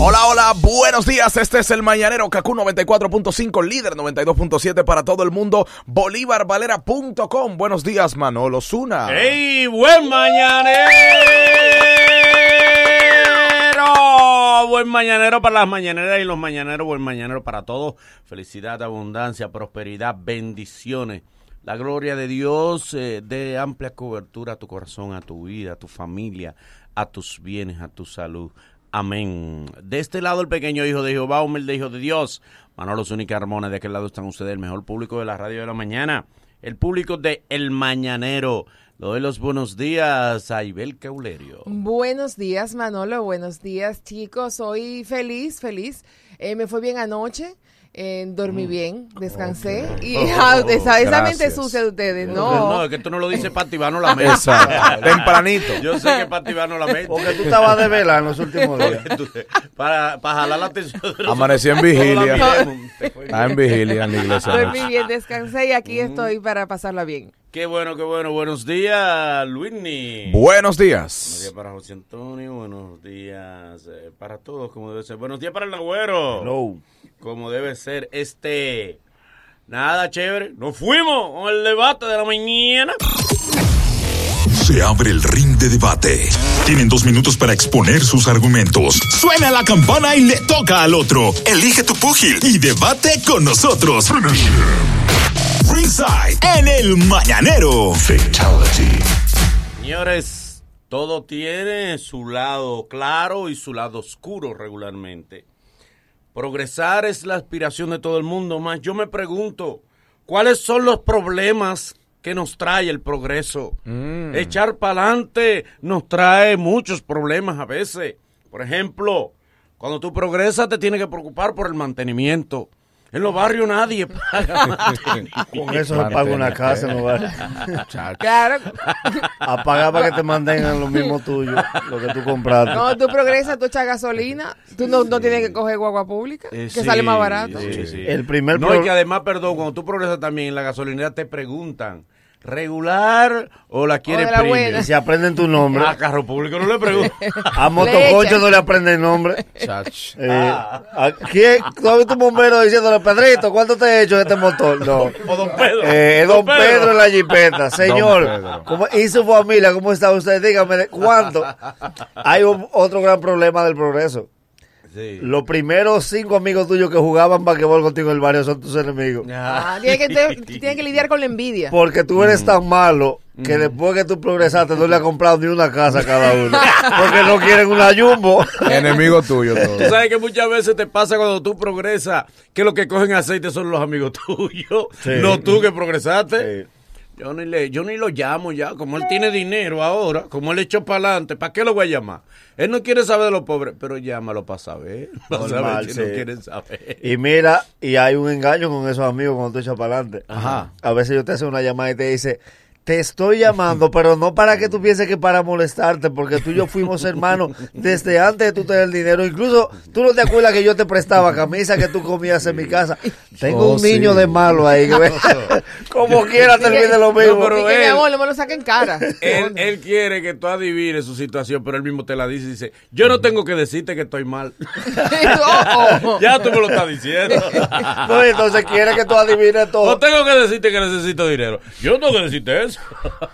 Hola, hola, buenos días. Este es el Mañanero Kaku 94.5, líder 92.7 para todo el mundo. Bolívarvalera.com. Buenos días, Manolo Zuna. ¡Ey! ¡Buen mañanero! Buen mañanero para las mañaneras y los mañaneros. Buen mañanero para todos. Felicidad, abundancia, prosperidad, bendiciones. La gloria de Dios eh, de amplia cobertura a tu corazón, a tu vida, a tu familia, a tus bienes, a tu salud. Amén. De este lado el pequeño hijo de Jehová, humilde hijo de Dios. Manolo Zúñiga Armona, de aquel lado están ustedes, el mejor público de la radio de la mañana. El público de El Mañanero. Le doy los buenos días a Ibel Caulerio. Buenos días, Manolo. Buenos días, chicos. Hoy feliz, feliz. Eh, me fue bien anoche. Eh, dormí bien, descansé. Y ah, esa, esa mente sucia de ustedes, No, no. es que tú no lo dices para activarnos la mesa. Tempranito. Yo sé que para activarnos la mente. Porque tú estabas de vela en los últimos días. para, para jalar la atención. Amanecí en vigilia. Está en vigilia en la iglesia. Dormí bien, descansé y aquí estoy para pasarla bien. Qué bueno, qué bueno. Buenos días, Luini. Buenos Buenos días. días para José Antonio, buenos días eh, para todos, como debe ser. Buenos días para el Nagüero, No. Como debe ser. Este, nada, chévere. Nos fuimos con el debate de la mañana. Se abre el ring de debate. Tienen dos minutos para exponer sus argumentos. Suena la campana y le toca al otro. Elige tu púgil y debate con nosotros. Ringside en el Mañanero. Fatality. Señores, todo tiene su lado claro y su lado oscuro regularmente. Progresar es la aspiración de todo el mundo, más yo me pregunto, ¿cuáles son los problemas que nos trae el progreso? Echar para adelante nos trae muchos problemas a veces. Por ejemplo, cuando tú progresas te tienes que preocupar por el mantenimiento. En los barrios nadie paga. Con eso se paga una casa en lugar. Claro, A pagar para que te mantengan lo mismo tuyo, lo que tú compraste. cuando tú progresas, tú echas gasolina, tú no, no tienes que coger guagua pública, Eh, que sí, sale más barato. sí, sí. El primer No, pro- y que además, perdón, cuando tú progresas también en la gasolinera te preguntan, ¿regular o la buena. Y si aprenden tu nombre. A carro público no le preguntan. A Motoconcho no le aprenden el nombre. Chach. Eh, ¿a ¿Quién? ¿Tú has visto un bombero diciéndole, Pedrito, cuánto te he hecho este motor? No. O don Pedro. Eh, es don Pedro en la jipeta. Señor. ¿cómo, ¿y su familia? ¿Cómo está usted? Dígame, ¿de ¿cuánto? Hay un- otro gran problema del progreso. Sí. Los primeros cinco amigos tuyos que jugaban basquetbol contigo en el barrio son tus enemigos. Ah, tienes, que, te- tienes que lidiar con la envidia. Porque tú eres tan malo que después que tú progresaste no le has comprado ni una casa a cada uno. Porque no quieren una jumbo. Enemigo tuyo todo. Tú sabes que muchas veces te pasa cuando tú progresas que los que cogen aceite son los amigos tuyos, Sí. no tú que progresaste. Sí. Yo ni, le, yo ni lo llamo ya, como él tiene dinero ahora, como él echó para adelante, ¿para qué lo voy a llamar? Él no quiere saber de los pobres, pero llámalo para saber, para saber si no sí. quieren saber. Y mira, y hay un engaño con esos amigos cuando tú echas para adelante. Ajá. A veces yo te hace una llamada y te dice, te estoy llamando, pero no para que tú pienses que para molestarte, porque tú y yo fuimos hermanos desde antes de tú tener dinero. Incluso tú no te acuerdas que yo te prestaba camisa que tú comías en mi casa. Tengo Oh, un niño sí. de malo ahí. Como quiera termine lo mismo. pero que mi él- amor, no me lo saquen cara. Él, él quiere que tú adivines su situación, pero él mismo te la dice y dice, yo no tengo que decirte que estoy mal. Oh, oh. ya tú me lo estás diciendo. No, entonces quiere que tú adivines No todo. tengo que decirte que necesito dinero. Yo no tengo que decirte eso.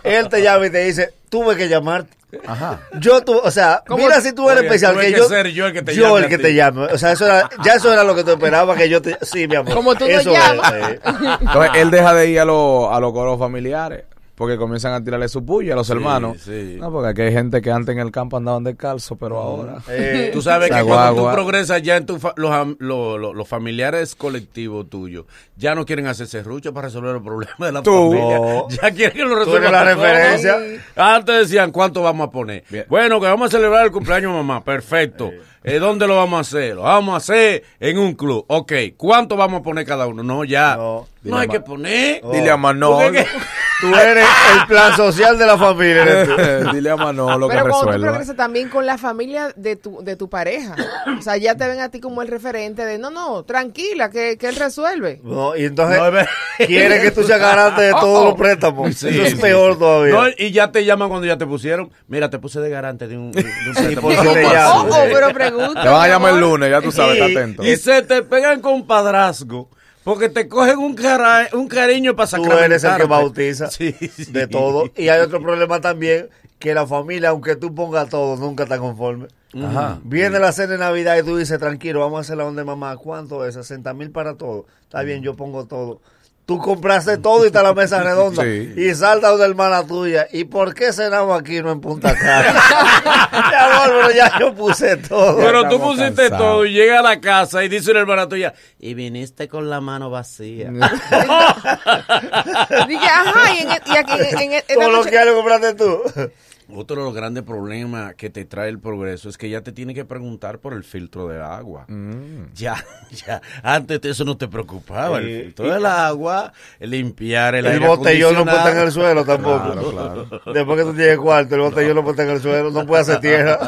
Él te llama y te dice, tuve que llamarte. Ajá. Yo tú, o sea, mira si tú eres Oye, especial tuve que que yo ser yo el que te yo llame el a que ti. te llame, o sea, eso era ya eso era lo que tú esperabas que yo te sí, mi amor. Como tú no Eso llamas. es, eh. Entonces él deja de ir a, los a los coros familiares. Porque comienzan a tirarle su puya a los hermanos. sí. No, porque aquí hay gente que antes en el campo andaban descalzo, pero ahora. Eh, Tú sabes que cuando tú progresas ya en tu fa- los, am- lo- lo- los familiares colectivos tuyos ya no quieren hacer serrucho para resolver los problemas de la Tú. familia. Ya quieren que lo resuelvan. la referencia. Antes decían cuánto vamos a poner. Bien. Bueno, que vamos a celebrar el cumpleaños de mamá. Perfecto. Eh, ¿Dónde lo vamos a hacer? Lo vamos a hacer en un club. Ok. ¿Cuánto vamos a poner cada uno? No, ya. No. No hay que poner. Dile a Manolo. Tú eres el plan social de la familia. Dile a Manolo que Pero cuando tú progresas también con la familia de tu, de tu pareja. O sea, ya te ven a ti como el referente de, no, no, tranquila, que, que él resuelve. No, y entonces No, quiere que tú seas garante de todos los préstamos. Sí, Eso es sí, peor sí. todavía. No, y ya te llaman cuando ya te pusieron. Mira, te puse de garante de un, de un préstamo. Oh, oh, pero pregunta. Te van a llamar el lunes, ya tú sabes, y, está atento. y se te pegan con padrazgo. Porque te cogen un, cara- un cariño para Tú sacar. eres el que bautiza Sí, sí. de todo. Y hay otro problema también, que la familia, aunque tú pongas todo, nunca está conforme. Ajá. Viene la cena de Navidad y tú dices, tranquilo, vamos a hacer la onda de mamá. ¿Cuánto es? 60 mil para todo. Está bien, yo pongo todo. Tú compraste todo y está la mesa redonda. Sí. Y salta una hermana tuya. ¿Y por qué cenamos aquí no en Punta Cana? Mi amor, pero ya yo puse todo. Pero tú pusiste cansados. todo y llega a la casa y dice una hermana tuya, y viniste con la mano vacía. Dije, ajá, y, en, y aquí en, en- en lo noche- que hay lo compraste tú. Otro de los grandes problemas que te trae el progreso es que ya te tiene que preguntar por el filtro del agua. Mm. Ya, ya. Antes de eso no te preocupaba. Sí. El filtro del agua, limpiar el, El aire botellón no puede estar en el suelo tampoco. Claro, claro. Después que tú tienes cuarto, el botellón no puede estar en el suelo, no puede hacer tierra.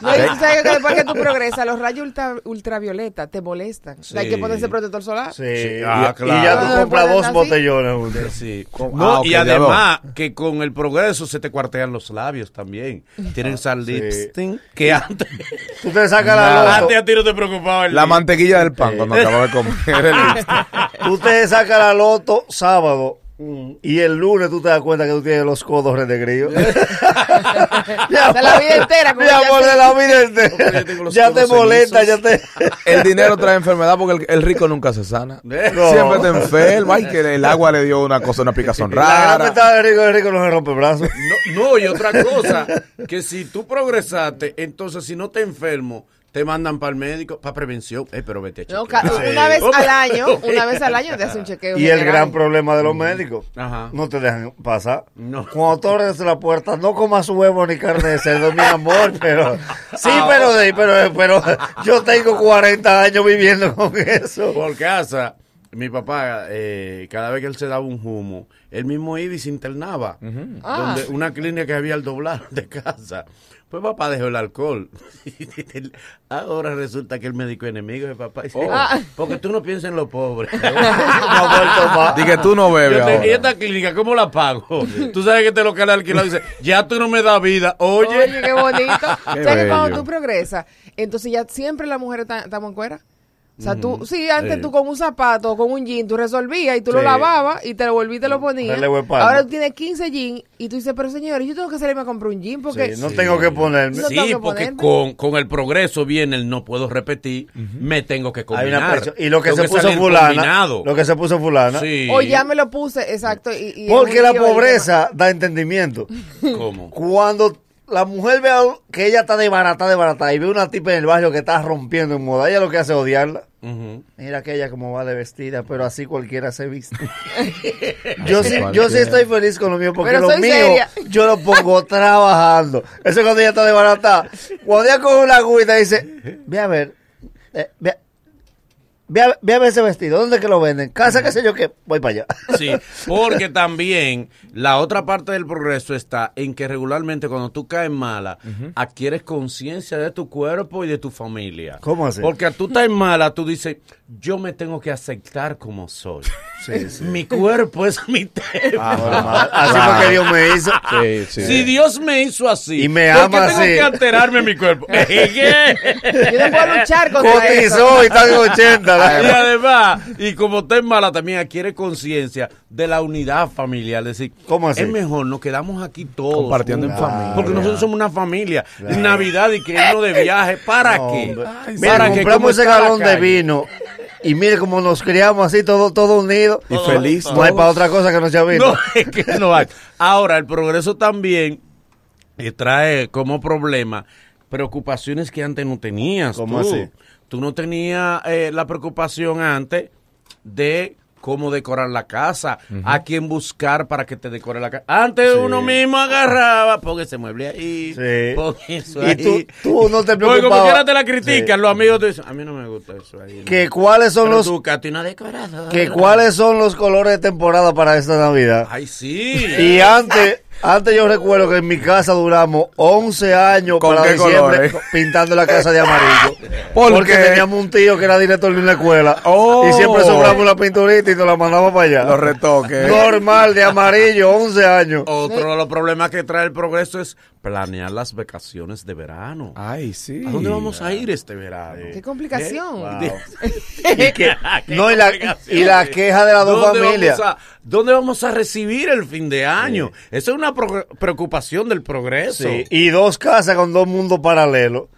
No, y tú sabes que después que tú progresas, los rayos ultra- ultravioleta te molestan. Sí. Hay que ponerse protector solar. Sí, Sí, y- ah, y, claro. ya tú compras ¿pueden dos así? botellones. Sí. Con- No, ah, y además que con el progreso se te cuartean los labios también. Tienen sal Sí. lipstick que antes, Tú te sacas la loto, antes a ti no te preocupaba el La mantequilla del pan cuando acababa de comer el lipstick. tú te sacas la loto sábado y el lunes tú te das cuenta que tú tienes los codos renegridos. Mi De la vida entera, como Mi amor, de la vida entera. Ya te molesta, ya te... El dinero trae enfermedad porque el, el rico nunca se sana. No. Siempre te enferma y que el agua le dio una cosa, una picazón La gran rara. rico, el rico no se rompe brazos. No, no, y otra cosa, que si tú progresaste, entonces si no te enfermo, te mandan para el médico, para prevención. Eh, pero vete a No, chequear. ca- una vez al año, una vez al año te hace un chequeo. Y el gran problema de los médicos. Ajá. No te dejan pasar. No. Cuando tú abres la puerta, no comas huevo ni carne de cerdo, mi amor, pero... Sí, Ah, pero, de- pero, pero yo tengo 40 años viviendo con eso. Por casa, mi papá, eh, cada vez que él se daba un humo, él mismo iba y se internaba. Ah. Donde una clínica que había al doblar de casa. Pues papá dejó el alcohol. Ahora resulta que el médico es enemigo de papá. Dice, Ah. Porque tú no piensas en los pobres. No ha vuelto más. Di que tú no bebes Yo te- ahora. ¿Y esta clínica cómo la pago? Tú sabes que te lo que le alquilado dice, ya tú no me das vida. Oye, Oye, qué bonito. ¿Sabes que bello. cuando tú progresas, entonces ya siempre las mujeres ta- estamos en cuera? O sea, tú, sí, antes Sí. tú con un zapato o con un jean, tú resolvías y tú lo lavabas y te lo volvías y te lo ponías. Ahora tú tienes 15 jeans y tú dices, pero señores, yo tengo que salirme a comprar un jean porque... Sí, no tengo que ponerme. No sí, que porque ponerme. con, con el progreso viene el no puedo repetir, me tengo que combinar. Y lo que Tengo se puso fulana, combinado. lo que se puso fulana, Sí. O ya me lo puse, exacto. Y, y porque la pobreza da entendimiento. ¿Cómo? Cuando la mujer ve a- que ella está de barata, de barata, y ve una tipa en el barrio que está rompiendo en moda, ella lo que hace es odiarla. Ujú. Mira que ella como va de vestida, pero así cualquiera se viste. yo, sí, yo sí estoy feliz con lo mío, porque Pero lo mío seria. yo lo pongo trabajando. Eso es cuando ella está de barata. Cuando ella coge una agüita y dice, ve a ver, eh, ve, a- ve a, ve a ver ese vestido, ¿dónde que lo venden? Casa, qué sé yo, que voy para allá. Sí, porque también la otra parte del progreso está en que regularmente cuando tú caes mala, adquieres conciencia de tu cuerpo y de tu familia. ¿Cómo así? Porque tú estás mala, tú dices, yo me tengo que aceptar como soy. Sí, sí. Mi cuerpo es mi templo. Ah. Así Claro. fue que Dios me hizo. Sí, sí. Si Dios me hizo así, Y me ¿por qué ama tengo así? que alterarme mi cuerpo? ¿Qué? Yo no puedo luchar contra eso. Cotizó y está en 80. la- Y además, y como está en mala, también adquiere conciencia de la unidad familiar. Es decir, ¿Cómo así? es mejor, nos quedamos aquí todos. Compartiendo en familia. Porque nosotros somos una familia. Navidad y que irnos de viaje. ¿Para No, qué? hombre. Mira, Mira, que compramos cómo ese galón de vino y mire cómo nos criamos así, todo, todo unido. Y feliz. No hay para otra cosa que no sea vino. No, es que no hay. Ahora, el progreso también eh, trae como problema preocupaciones que antes no tenías. ¿Cómo tú. así? Tú no tenías eh, la preocupación antes de cómo decorar la casa, a quién buscar para que te decore la casa. Antes uno mismo agarraba, ponga ese mueble ahí, Sí. pon eso Y ahí. tú, tú no te Porque como preocupabas. quiera te la critican, Sí. los amigos te dicen, a mí no me gusta eso ahí. ¿no? Que cuáles son Pero los tú, Katy, una decoradora. que cuáles son los colores de temporada para esta Navidad. Ay, sí. Y antes, antes yo recuerdo que en mi casa duramos 11 años ¿Con para qué diciembre colores? pintando la casa de amarillo. ¿Por porque qué? teníamos un tío que era director de una escuela Oh. y siempre sobramos una pinturita y nos la mandaba para allá. Los retoques. Normal, de amarillo, 11 años. Otro de los problemas que trae el progreso es planear las vacaciones de verano. Ay, sí. ¿A dónde vamos a ir este verano? Qué complicación. ¿Eh? Y que- Qué no, y la, complicación. y la queja de las dos ¿Dónde familias. Vamos a, ¿Dónde vamos a recibir el fin de año? Esa es una pro- preocupación del progreso. Sí, y dos casas con dos mundos paralelos.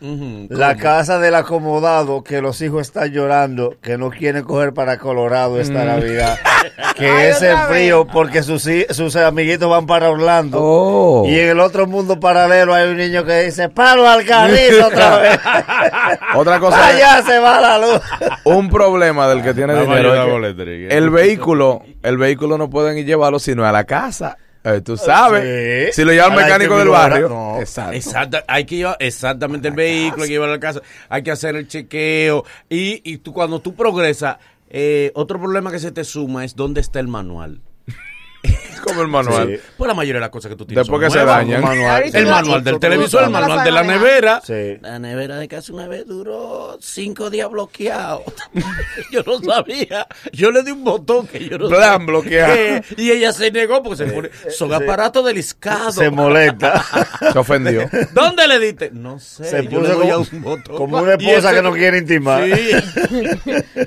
La casa del acomodado, que los hijos están llorando, que no quieren coger para Colorado esta Navidad, que Ay, es el vez. frío porque sus, sus amiguitos van para Orlando. Oh. Y en el otro mundo paralelo hay un niño que dice, palo al carrizo otra vez. Otra cosa. Allá se va la luz. Un problema del que tiene dinero es que el vehículo, el vehículo no pueden ir llevarlo sino a la casa. Eh, tú sabes. Sí. Si lo lleva el mecánico del barrio. no. Exacto. Exacto, hay que llevar exactamente el vehículo, hay que llevarlo a la casa, hay que hacer el chequeo y, y tú cuando tú progresas, eh, otro problema que se te suma es dónde está el manual. Como el manual. Sí. Pues la mayoría de las cosas que tú tienes Después son que se dañan. Manual. El manual del televisor, el manual de la nevera. Sí. La nevera de casa una vez duró cinco días bloqueado. yo no sabía. Yo le di un botón que yo no Plan sabía. bloqueado. Eh, Y ella se negó porque se pone. Son aparatos deliscados. Se molesta. Se ofendió. ¿Dónde le diste? No sé. Se yo puso le doy a como- un botón. como una esposa que no quiere intimar. Sí.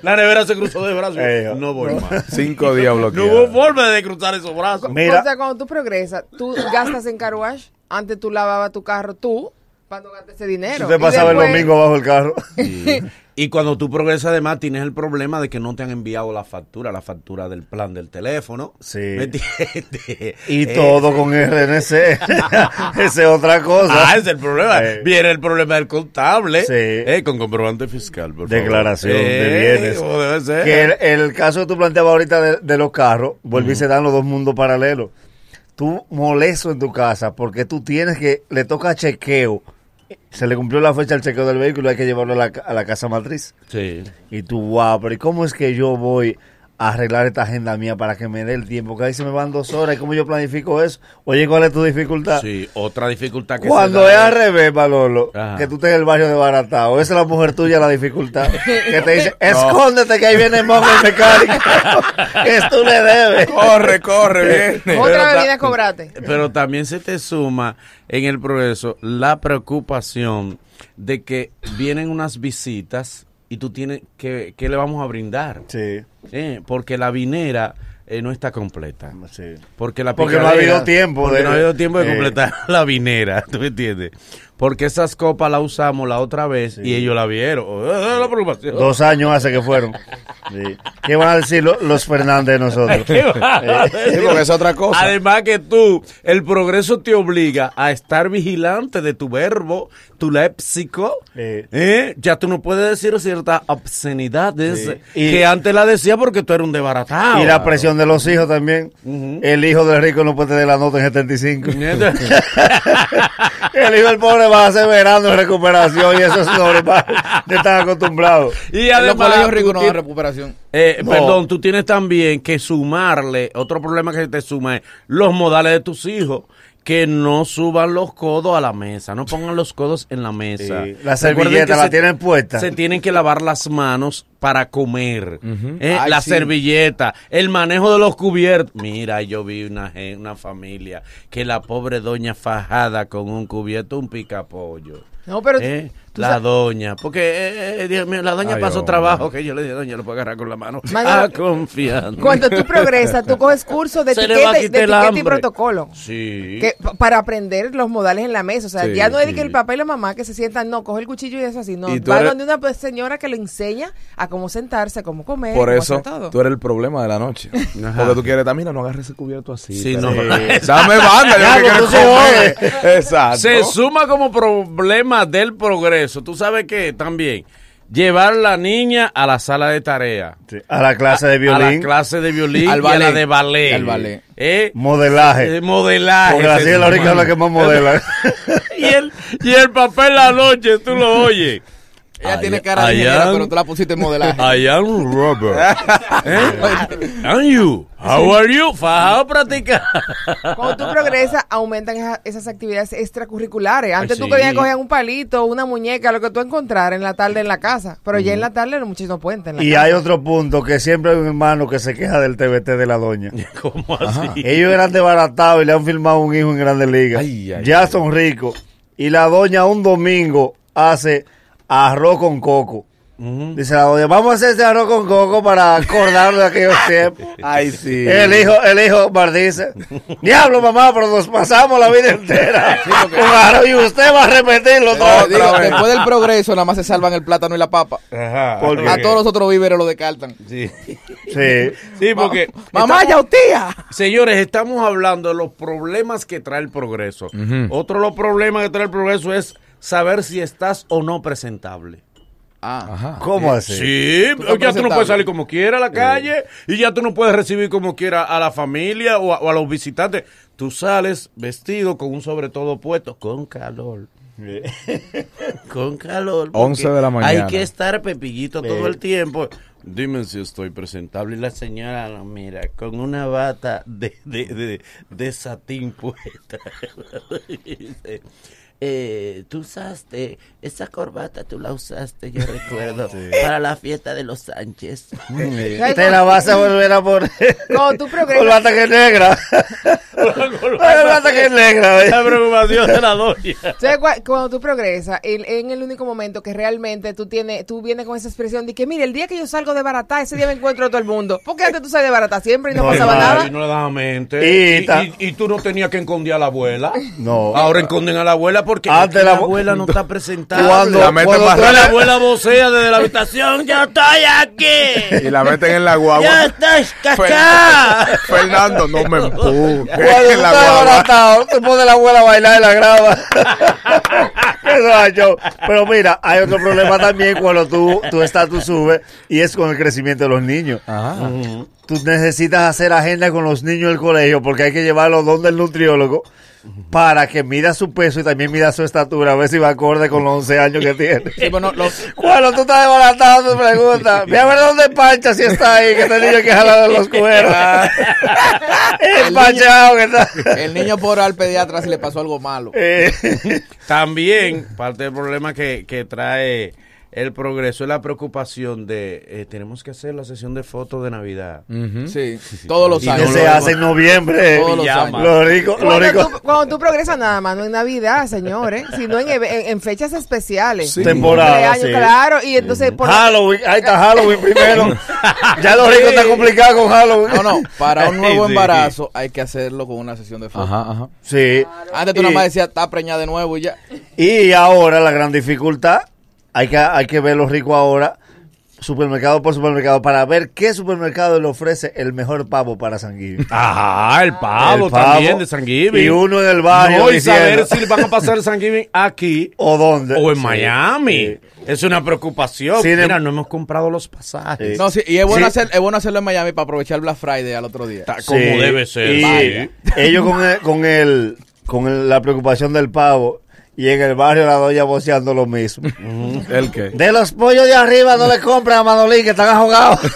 La nevera se cruzó de brazos. Eh, no voy más. Cinco días No hubo forma de cruzar esos brazos. Mira. O sea, cuando tú progresas, tú gastas en car wash. Antes tú lavabas tu carro tú, cuando gastas ese dinero. Y pasaba el domingo bajo el carro. Sí. Y cuando tú progresas, además, tienes el problema de que no te han enviado la factura, la factura del plan del teléfono. Sí. ¿Me entiendes? Y Eh, todo con RNC. Esa es otra cosa. Ah, ese es el problema. Eh. Viene el problema del contable. Sí. Eh, con comprobante fiscal, por favor. Declaración de Eh, bienes. como debe ser. Que el, el caso que tú planteabas ahorita de, de los carros, vuelve y se dan los dos mundos paralelos. Tú molesto en tu casa porque tú tienes que, le toca chequeo. Se le cumplió la fecha del chequeo del vehículo, hay que llevarlo a la, a la casa matriz. Sí. Y tú, wow, pero ¿y cómo es que yo voy arreglar esta agenda mía para que me dé el tiempo? Que ahí se me van dos horas. ¿Y cómo yo planifico eso? Oye, ¿cuál es tu dificultad? Sí, otra dificultad que Cuando se es al revés, Manolo, Ajá. que tú estés en el barrio de Baratao, esa es la mujer tuya la dificultad. Que te dice, escóndete que ahí viene Mojo el mecánico. que tú le debes. Corre, corre, viene. Otra Pero vez ta- viene a cobrarte. Pero también se te suma en el progreso la preocupación de que vienen unas visitas y tú tienes que, ¿qué le vamos a brindar? Sí, Eh, porque la vinera eh, no está completa. sí. Porque la Porque no ha habido tiempo porque de- no ha habido tiempo de eh. completar la vinera, ¿tú me entiendes? Porque esas copas las usamos la otra vez y ellos la vieron. La preocupación. Dos años hace que fueron. Sí. ¿Qué van a decir lo- los Fernández de nosotros? ¿Qué va a decir? Sí, porque es otra cosa. Además que tú, el progreso te obliga a estar vigilante de tu verbo, tu léxico. Eh. ¿eh? Ya tú no puedes decir ciertas obscenidades Sí. Y- que antes la decía porque tú eres un desbaratado. Y la presión de los hijos también. El hijo del rico no puede tener la nota en 75. El hijo del pobre va a hacer verano en recuperación y eso es normal. Ya están acostumbrados. y En los además, colegios ricos no dan recuperación. Eh, No. Perdón, tú tienes también que sumarle, otro problema que te suma es los modales de tus hijos, que no suban los codos a la mesa, no pongan los codos en la mesa. Sí, la servilleta la se- tienen puesta. Se tienen que lavar las manos para comer. Eh, Ay, la sí. servilleta, el manejo de los cubiertos. Mira, yo vi una, una familia que la pobre doña fajada con un cubierto, un picapollo. No, pero Eh, tú la sabes- doña, porque eh, eh, Dios mío, la doña Ay, pasó trabajo que yo le dije, doña, lo puedo agarrar con la mano. Ah, confiando. cuando tú progresas, tú coges cursos de Se le va a etiqueta, de quitar el etiqueta y protocolo. Sí. Que, pa- para aprender los modales en la mesa. O sea, Sí, ya no es de sí. que el papá y la mamá que se sientan, no, coge el cuchillo y eso así. No, va eres- donde una señora que le enseña a cómo sentarse, a cómo comer, Por cómo eso hacer todo. tú eres el problema de la noche. Porque tú quieres también, no agarres ese cubierto así. Sí, no. Dame banda, yo que quiero comer. Exacto. Se suma como problema del progreso. Tú sabes que también llevar la niña a la sala de tarea. Sí, A la clase de A la violín, clase de violín Al y a la ballet. de ballet. Al ballet. Eh, modelaje. eh, modelaje. Porque así es la única la que más modela. y, el, y el papel la noche, tú lo oyes. Ella I- tiene cara de ingeniera, am- pero tú la pusiste en modelaje. I am Robert. ¿Eh? And you? How are you? Fajado practicar. Cuando tú progresas, aumentan esa- esas actividades extracurriculares. Antes Ay, tú sí. querías coger un palito, una muñeca, lo que tú encontraras en la tarde en la casa. Pero ya en la tarde los muchachos no pueden. en la Y casa. hay otro punto que siempre hay un hermano que se queja del TBT de la doña. ¿Cómo así? Ellos eran desbaratados y le han filmado un hijo en Grandes Ligas. Ay, ay, ya son ricos. Y la doña un domingo hace arroz con coco. Dice la doña, vamos a hacer este arroz con coco para acordarnos de aquellos tiempos. Ay, sí. El hijo, el hijo Mar dice, diablo mamá, pero nos pasamos la vida entera con arroz y usted va a repetirlo todo. digo, después del progreso, nada más se salvan el plátano y la papa. Ajá. ¿Por qué? A todos los otros víveres lo descartan. Sí. Sí. Sí, porque. Mamá, estamos- ya tía. Señores, estamos hablando de los problemas que trae el progreso. Otro de los problemas que trae el progreso es saber si estás o no presentable. Ah, ¿Cómo así? Sí, Tú ya tú no puedes salir como quiera a la calle y ya tú no puedes recibir como quiera a la familia o a, o a los visitantes. Tú sales vestido con un sobre todo puesto, con calor. con calor. porque 11 de la mañana. Hay que estar pepillito todo el tiempo. Dime si estoy presentable. Y la señora lo mira con una bata de, de, de, de satín puesta. Eh, tú usaste esa corbata, tú la usaste, yo recuerdo, para la fiesta de los Sánchez. ¿Sabes Te la vas a volver a poner. Cuando tú progresas- Corbata que es negra. Corbata que es negra. La preocupación de la doña. ¿Sabes cua- Cuando tú progresas, en, en el único momento que realmente tú tienes, tú vienes con esa expresión de que, mire, el día que yo salgo de barata, ese día me encuentro a todo el mundo. Porque antes tú sales de barata siempre y no, pasaba Ay, nada. no le mente. Y Y, ta- y- y tú no tenías que esconder a la abuela. No. Ahora esconden a la abuela porque que la la abu- abuela no está presentable. Cuando- La meten cuando la abuela vocea desde la habitación. ¡Yo estoy aquí! Y la meten en la ¡Ya guagua. estás cacá! Fernando, no me empujes. Cuando En la guagua. te pone la abuela a bailar y la show. Pero mira, hay otro problema también cuando tú, tu estatus sube y es con el crecimiento de los niños. Ajá. Tú necesitas hacer agenda con los niños del colegio porque hay que llevarlos donde el nutriólogo para que mida su peso y también mida su estatura, a ver si va acorde con los 11 años que tiene. Sí, pero no, lo- Cuando tú estás desbaratado, te preguntas, ve a ver dónde Pancha si está ahí, que este niño hay que jalar de los cueros. El panchado que está. el niño por al pediatra si le pasó algo malo. Eh, También, parte del problema que, que trae el progreso es la preocupación de eh, tenemos que hacer la sesión de fotos de Navidad. Sí, todos los Y que años. se hace en noviembre. Todos los años. Los ricos, los Cuando ricos. tú, cuando tú progresas nada más, no en Navidad, señores, sino en, en- en fechas especiales. Sí. Temporada, sí. Claro, y entonces por Halloween, ahí está Halloween primero. Ya los ricos están complicados con Halloween. No, no, para un nuevo Sí. embarazo hay que hacerlo con una sesión de fotos. Ajá, ajá. Sí. Antes tú Y- nada más decías, está preñada de nuevo y ya. Y ahora la gran dificultad, hay que, hay que ver los ricos ahora, supermercado por supermercado, para ver qué supermercado le ofrece el mejor pavo para San Giving. Ajá, el pavo, El pavo. también de San Giving. Y uno en el barrio No, y diciendo- saber si van a pasar el San Giving aquí ¿O dónde? o en Sí. Miami. Es una preocupación. Em- Mira, no hemos comprado los pasajes. No, sí, y es bueno, Sí. hacer, es bueno hacerlo en Miami para aprovechar Black Friday al otro día. Está como Sí. debe ser. Y ellos con, el, con, el, con el- la preocupación del pavo y en el barrio la doña voceando lo mismo. ¿El qué? De los pollos de arriba no le compran a Manolín que están ahogados.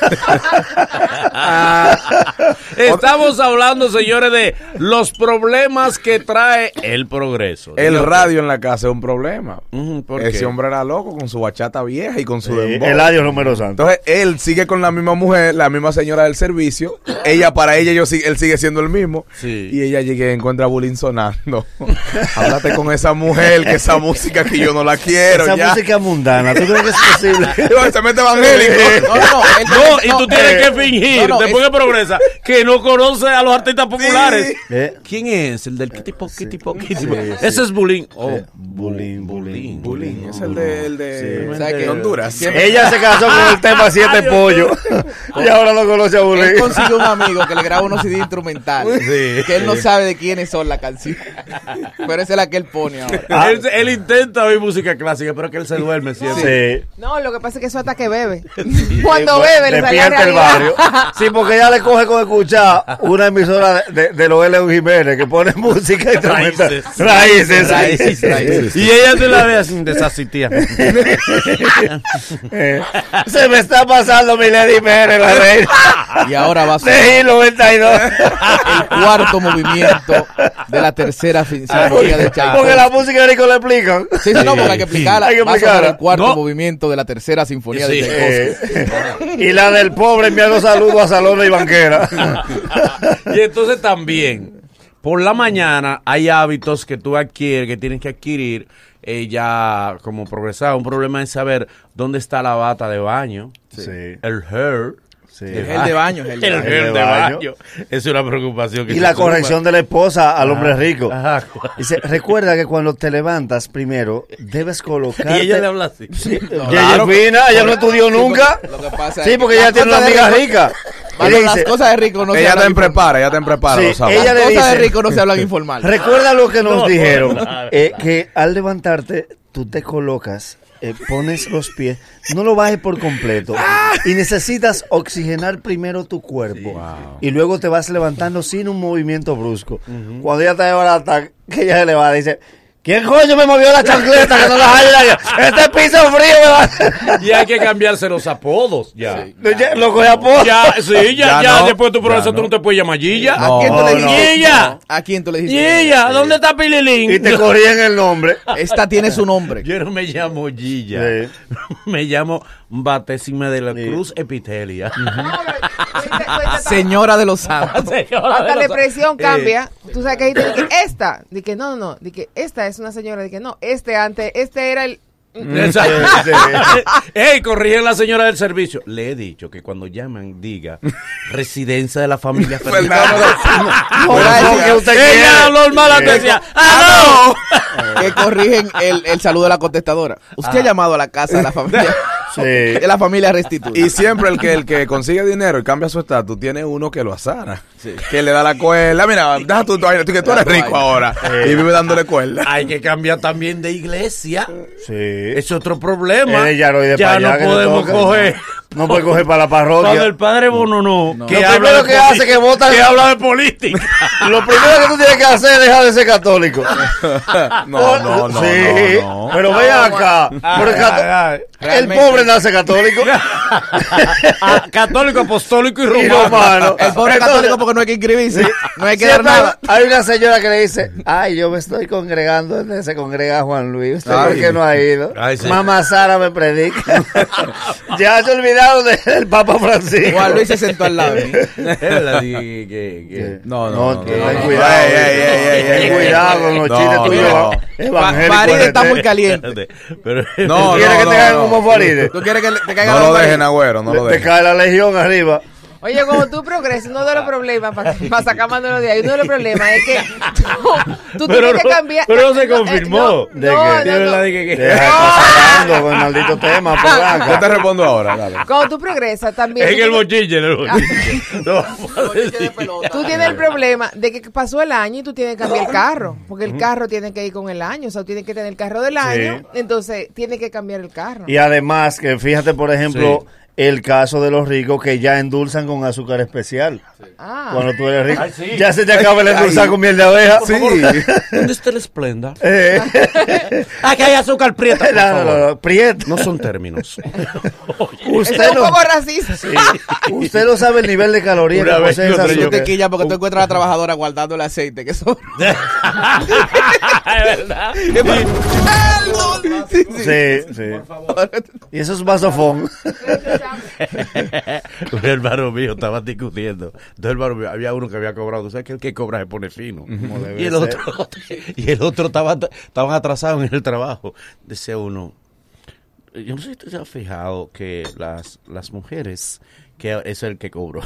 Estamos hablando, señores, de los problemas que trae el progreso. El radio en la casa es un problema. Ujú, ¿por Ese qué? hombre era loco con su bachata vieja y con su dembow. el adiós Romero Santos. Entonces él sigue con la misma mujer, la misma señora del servicio. Ella para ella, yo, sí- él sigue siendo el mismo. Sí. Y ella llega y encuentra a Bulín sonando. Háblate con esa mujer, que esa música que yo no la quiero. Esa ya. música mundana, ¿tú crees que es posible? Se mete evangélico. No, no, no. él- No, y tú no, tienes eh, que fingir, no, no, después es- que progresa, que no conoce a los artistas populares. ¿Eh? ¿Quién es? El del kitipo, kitipo, kitipo. sí. Ese es Bulín. Oh, Eh, Bulín, Bulín, Bulín, es el de, el de Sí. ¿sabes qué? Honduras. Siempre- Ella se casó con el tema Siete Pollos y ahora no conoce a Él Bulín. consiguió un amigo que le graba unos CD instrumentales. Sí. que él no sabe de quiénes son las canciones. Pero esa es la que él pone ahora. Ah. Él, él intenta oír música clásica, pero que él se duerme siempre. Sí. No, lo que pasa es que eso hasta que bebe. Cuando bebe, le Despierta el barrio. Sí, porque ella le coge con escuchar una emisora de, de, de los L. Jiménez que pone música instrumental. Raíces. Raíces. Raíces, raíces. Y ella te la ve así desasistida. Eh, Se me está pasando mi Lady Jiménez, la reina. Y ahora va a ser De 92. el cuarto movimiento de la tercera fin- sinfonía de Porque Tchaikovsky. la música de Nico le explican. Sí, sí, no, porque hay que explicarla. Hay que explicarla. el cuarto No. movimiento de la tercera sinfonía Sí. de Tchaikovsky. Eh, y la del pobre enviando saludos a Salona y Banquera. Y entonces también, por la mañana hay hábitos que tú adquieres, que tienes que adquirir eh, ya como progresar. Un problema es saber dónde está la bata de baño, Sí. el hair. Sí. El gel de baño, el gel de El baño. gel de baño. baño. Es una preocupación. que Y la suma. corrección de la esposa al hombre rico. Ajá. Dice, recuerda que cuando te levantas primero, debes Y colocarte... ella le habla así. Sí, ella claro. es fina, ella no estudió nunca. Lo que pasa Sí, es porque que ella tiene una de amiga rico- rica. Mano, Ella las dice, cosas de rico no se Ella hablan te informal. prepara, ella te prepara, Sí, lo ella Las cosas de dice- rico no se hablan informal. Recuerda lo que nos No, dijeron, claro. eh, que al levantarte tú te colocas, eh, pones los pies, no lo bajes por completo y necesitas oxigenar primero tu cuerpo. Y luego te vas levantando sin un movimiento brusco. Cuando ella está de barata, que ella se le va, dice, ¿quién coño me movió la chancleta que no las haya? Este piso frío me va. Y hay que cambiarse los apodos ya. Ya, Lo coge a por. Ya, sí, ya, Ya ya, no, después de tu progreso ya tú no te puedes llamar Gilla. ¿A quién tú No, le no. dijiste? Gilla. ¿A quién tú le dijiste? Gilla, ¿dónde está Pililín? Y te corrían el nombre. Esta tiene su nombre. Yo no me llamo Gilla. Sí. Me llamo Batésima de la Sí. Cruz Epitelia. Señora de los Santos. Hasta la expresión Eh, cambia. Tú sabes que ahí te dije, esta. Di que no, no, no. Di que esta es una señora. Que no, este antes, este era el. Exacto. Sí. Ey, corrigen la señora del servicio. Le he dicho que cuando llaman diga residencia de la familia. No, no, que usted Ella antes decía, ¡ah, que corrigen el, el saludo de la contestadora. Usted ha llamado a la casa de la familia. Sí. La familia restituida. Y siempre el que el que consigue dinero y cambia su estatus, tiene uno que lo asana. Que le da la cuerda. Mira, deja tu vaina, tú que tú eres rico ahora. Y vive dándole cuerda. no! Hay que cambiar también de iglesia. Sí. Es otro problema. Yaroide ya no que te podemos coger. No puede coger para la Cuando parroquia. el padre Bono no, Lo primero que hace que vota- que habla de política. Lo primero que tú tienes que hacer es dejar de ser católico. No, no, no. Sí, no, no. pero ven acá. El, Ay, el Realmente. pobre nace católico. Ah, católico, apostólico y Y romano. El pobre Entonces, católico porque no hay que inscribirse. No hay que dar nada. Hay una señora que le dice, ay, yo me estoy congregando donde se congrega Juan Luis. ¿Usted por Ay. qué no ha ido? Ay, sí. Mamá Sara me predica. ya se olvidaron del Papa Francisco. Juan Luis se sentó al lado que- No, no, no, ten no, no. cuidado. Con los No, chistes no. tuyos. Pa- evangélicos Farid está muy caliente. Pero, No, ¿Quieres que no, te no. como Faride? ¿Tú quieres que te caiga No lo dejen, agüero, no lo Te dejen. cae la legión arriba. Oye, como tú progresas, uno de los problemas, para sacar Manolo de ahí, uno de los problemas es que tú, tienes que cambiar. pero no se confirmó. ¿De No, qué? no, de no, que- que- hablando con el maldito tema, Yo te respondo ahora, dale. Cuando tú progresas también. En el tienes- bochille, en el bochille. Tú tienes el problema de que pasó el año y tú tienes que cambiar el carro, porque el carro tiene que ir con el año, o sea, tú tienes que tener el carro del año, entonces tienes que cambiar el carro. Y además, que fíjate, por ejemplo, el caso de los ricos que ya endulzan con azúcar especial. Ah, Cuando tú eres rico, Ay, sí. ya se te acaba el endulzar con miel de abeja. Sí. ¿Dónde está el esplenda? Eh, Aquí hay azúcar prieta, por no, no, favor. no, Prieto. No son términos. Usted es un no, poco racista. usted no sabe el nivel de calorías Una que posee te azúcar. porque tú encuentras a la trabajadora guardando el aceite que sobra. es verdad. Sí, sí. Y eso es vasofón. Un hermano mío estaba discutiendo. Dos hermanos míos, había uno que había cobrado. ¿Tú sabes que el que cobra se pone fino? Y el otro, y el otro estaba, estaban atrasados en el trabajo. Decía uno, yo no sé si tú te has fijado que las, las mujeres, que es el que cobró.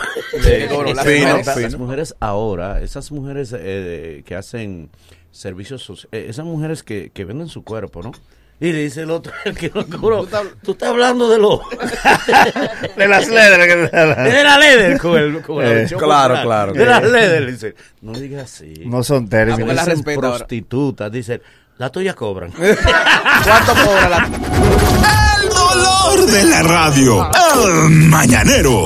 cobró, las mujeres. las mujeres ahora, esas mujeres eh, que hacen servicios sociales, esas mujeres que, que venden su cuerpo, ¿no? Y le dice el otro, el que no cobró, tú estás hablando de lo... De las dan. de la Leder con el con la Eh, claro, popular. claro, De la claro. Leder, dice, no digas así. No son Ah, términos. la Dicen respeta ahora. prostitutas, dicen, La tuya cobran. ¿Cuánto cobra la El dolor de la radio. El mañanero.